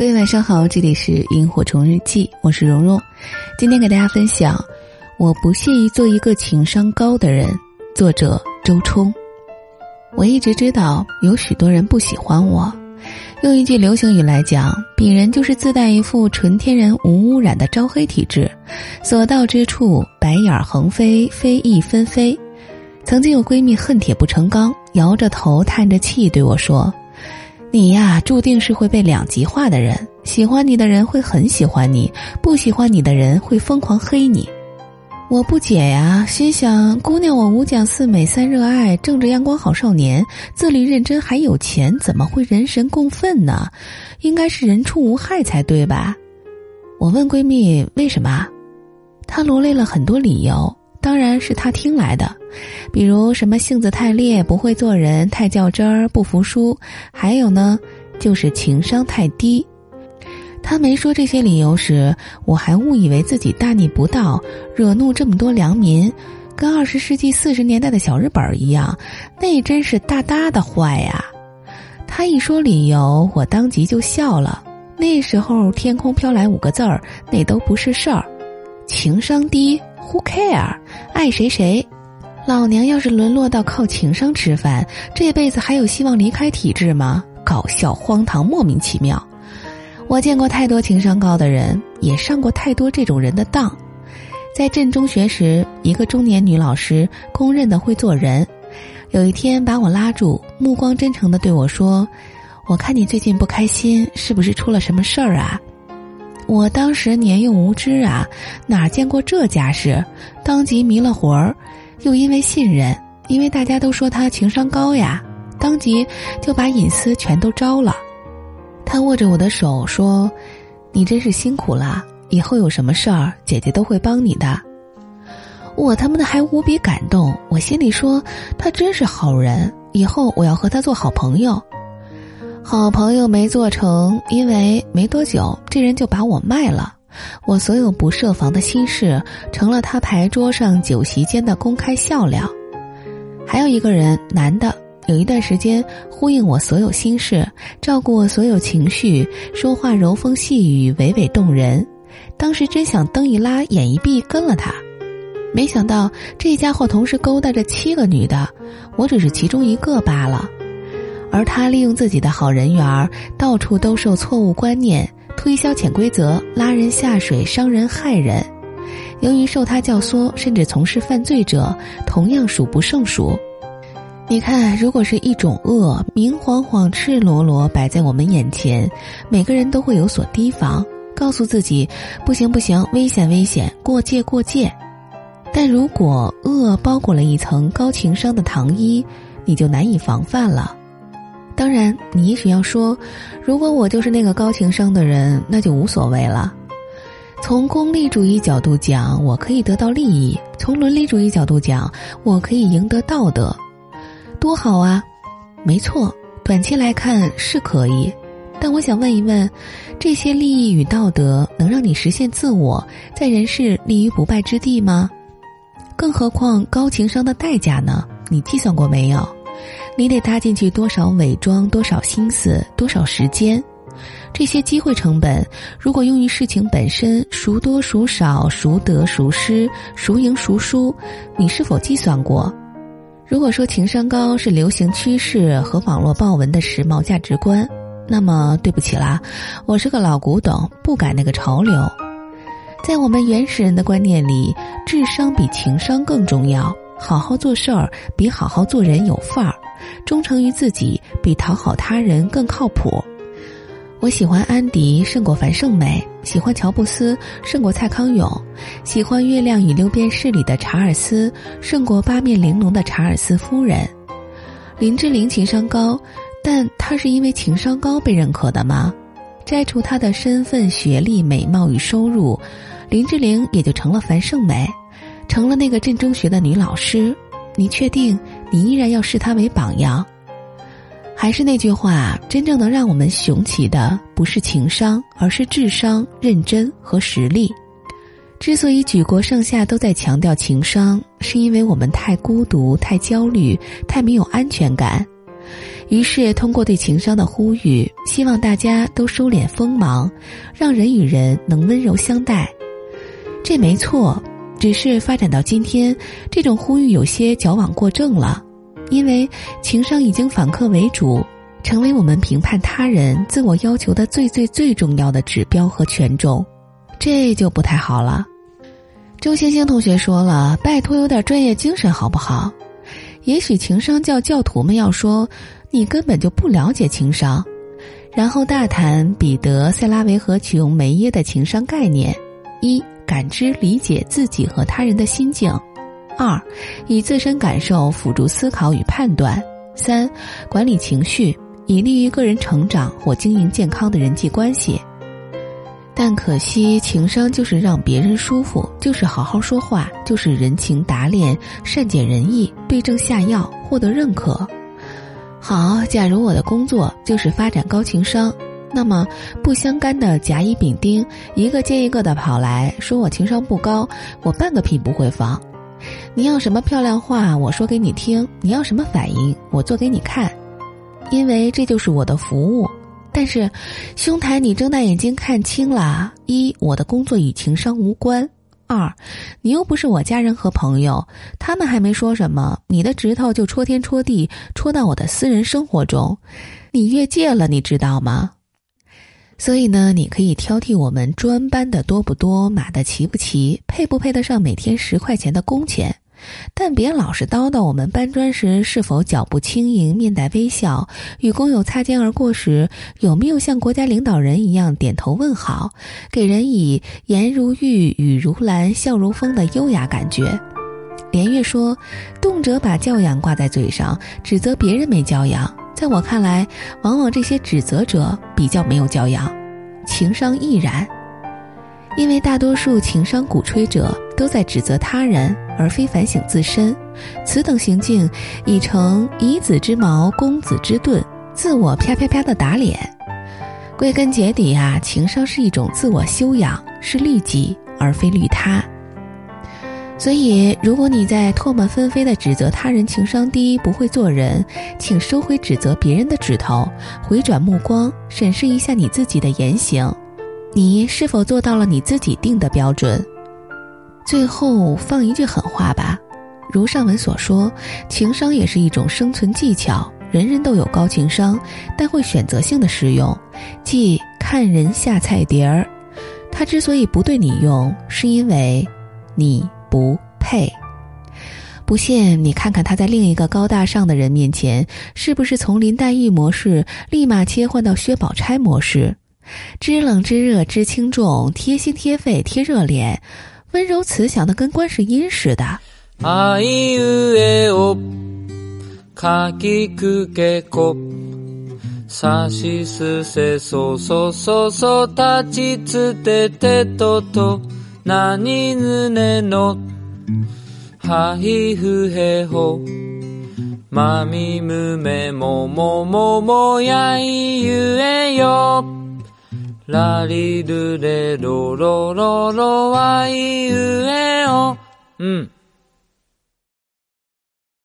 各位晚上好，这里是萤火虫日记，我是蓉蓉。今天给大家分享，我不屑于做一个情商高的人。作者周冲。我一直知道有许多人不喜欢我，用一句流行语来讲，鄙人就是自带一副纯天然无污染的招黑体质，所到之处白眼横飞，非议纷飞。曾经有闺蜜恨铁不成钢，摇着头叹着气对我说。你呀，注定是会被两极化的人。喜欢你的人会很喜欢你，不喜欢你的人会疯狂黑你。我不解呀，心想：姑娘，我五讲四美三热爱，正直阳光好少年，自律认真还有钱，怎么会人神共愤呢？应该是人畜无害才对吧？我问闺蜜为什么，她罗列了很多理由。当然是他听来的，比如什么性子太烈、不会做人、太较真儿、不服输，还有呢，就是情商太低。他没说这些理由时，我还误以为自己大逆不道，惹怒这么多良民，跟二十世纪四十年代的小日本一样，那真是大大的坏呀。他一说理由，我当即就笑了。那时候天空飘来五个字儿，那都不是事儿，情商低。Who care？爱谁谁？老娘要是沦落到靠情商吃饭，这辈子还有希望离开体制吗？搞笑、荒唐、莫名其妙。我见过太多情商高的人，也上过太多这种人的当。在镇中学时，一个中年女老师公认的会做人。有一天把我拉住，目光真诚的对我说：“我看你最近不开心，是不是出了什么事儿啊？”我当时年幼无知啊，哪见过这架势，当即迷了魂儿，又因为信任，因为大家都说他情商高呀，当即就把隐私全都招了。他握着我的手说：“你真是辛苦了，以后有什么事儿，姐姐都会帮你的。”我他妈的还无比感动，我心里说他真是好人，以后我要和他做好朋友。好朋友没做成，因为没多久这人就把我卖了。我所有不设防的心事，成了他牌桌上酒席间的公开笑料。还有一个人，男的，有一段时间呼应我所有心事，照顾我所有情绪，说话柔风细雨，娓娓动人。当时真想灯一拉，眼一闭，跟了他。没想到这家伙同时勾搭着七个女的，我只是其中一个罢了。而他利用自己的好人缘，到处兜售错误观念，推销潜规则，拉人下水，伤人害人。由于受他教唆，甚至从事犯罪者，同样数不胜数。你看，如果是一种恶，明晃晃、赤裸裸摆在我们眼前，每个人都会有所提防，告诉自己：不行不行，危险危险，过界过界。但如果恶包裹了一层高情商的糖衣，你就难以防范了。当然，你也许要说，如果我就是那个高情商的人，那就无所谓了。从功利主义角度讲，我可以得到利益；从伦理主义角度讲，我可以赢得道德，多好啊！没错，短期来看是可以，但我想问一问：这些利益与道德能让你实现自我，在人世立于不败之地吗？更何况高情商的代价呢？你计算过没有？你得搭进去多少伪装，多少心思，多少时间？这些机会成本，如果用于事情本身，孰多孰少，孰得孰失，孰赢孰输，你是否计算过？如果说情商高是流行趋势和网络爆文的时髦价值观，那么对不起啦，我是个老古董，不改那个潮流。在我们原始人的观念里，智商比情商更重要。好好做事儿比好好做人有范儿，忠诚于自己比讨好他人更靠谱。我喜欢安迪胜过樊胜美，喜欢乔布斯胜过蔡康永，喜欢《月亮与六便士》里的查尔斯胜过八面玲珑的查尔斯夫人。林志玲情商高，但她是因为情商高被认可的吗？摘除她的身份、学历、美貌与收入，林志玲也就成了樊胜美。成了那个镇中学的女老师，你确定你依然要视他为榜样？还是那句话，真正能让我们雄起的不是情商，而是智商、认真和实力。之所以举国上下都在强调情商，是因为我们太孤独、太焦虑、太没有安全感。于是通过对情商的呼吁，希望大家都收敛锋芒，让人与人能温柔相待。这没错，只是发展到今天，这种呼吁有些矫枉过正了，因为情商已经反客为主。成为我们评判他人、自我要求的最最最重要的指标和权重，这就不太好了。周星星同学说了：“拜托，有点专业精神好不好？”也许情商教教徒们要说：“你根本就不了解情商。”然后大谈彼得、塞拉维和琼梅耶的情商概念：一、感知理解自己和他人的心境；二、以自身感受辅助思考与判断；三、管理情绪。以利于个人成长或经营健康的人际关系，但可惜情商就是让别人舒服，就是好好说话，就是人情达练、善解人意、对症下药、获得认可。好，假如我的工作就是发展高情商，那么不相干的甲乙丙丁一个接一个的跑来说我情商不高，我半个屁不会放。你要什么漂亮话，我说给你听；你要什么反应，我做给你看。因为这就是我的服务，但是，兄台，你睁大眼睛看清了：一，我的工作与情商无关；二，你又不是我家人和朋友，他们还没说什么，你的指头就戳天戳地戳到我的私人生活中，你越界了，你知道吗？所以呢，你可以挑剔我们专班的多不多，码的齐不齐，配不配得上每天十块钱的工钱。但别老是叨叨我们搬砖时是否脚步轻盈、面带微笑；与工友擦肩而过时有没有像国家领导人一样点头问好，给人以颜如玉、语如兰、笑如风的优雅感觉。连月说，动辄把教养挂在嘴上，指责别人没教养。在我看来，往往这些指责者比较没有教养，情商亦然。因为大多数情商鼓吹者都在指责他人，而非反省自身，此等行径已成以子之矛攻子之盾，自我啪啪啪的打脸。归根结底啊，情商是一种自我修养，是利己而非利他。所以，如果你在唾沫纷飞的指责他人情商低、不会做人，请收回指责别人的指头，回转目光，审视一下你自己的言行。你是否做到了你自己定的标准？最后放一句狠话吧，如上文所说，情商也是一种生存技巧，人人都有高情商，但会选择性的使用，即看人下菜碟儿。他之所以不对你用，是因为你不配。不信，你看看他在另一个高大上的人面前，是不是从林黛玉模式立马切换到薛宝钗模式？知冷知热知轻重，贴心贴肺贴热脸，温柔慈祥的跟观世音似的。あいうえおかきくけこさしすせそそそそたちつててとと 何ぬねのはひふへほまみむめももももやいゆえよラリルレロロロロワイウエオ。うん。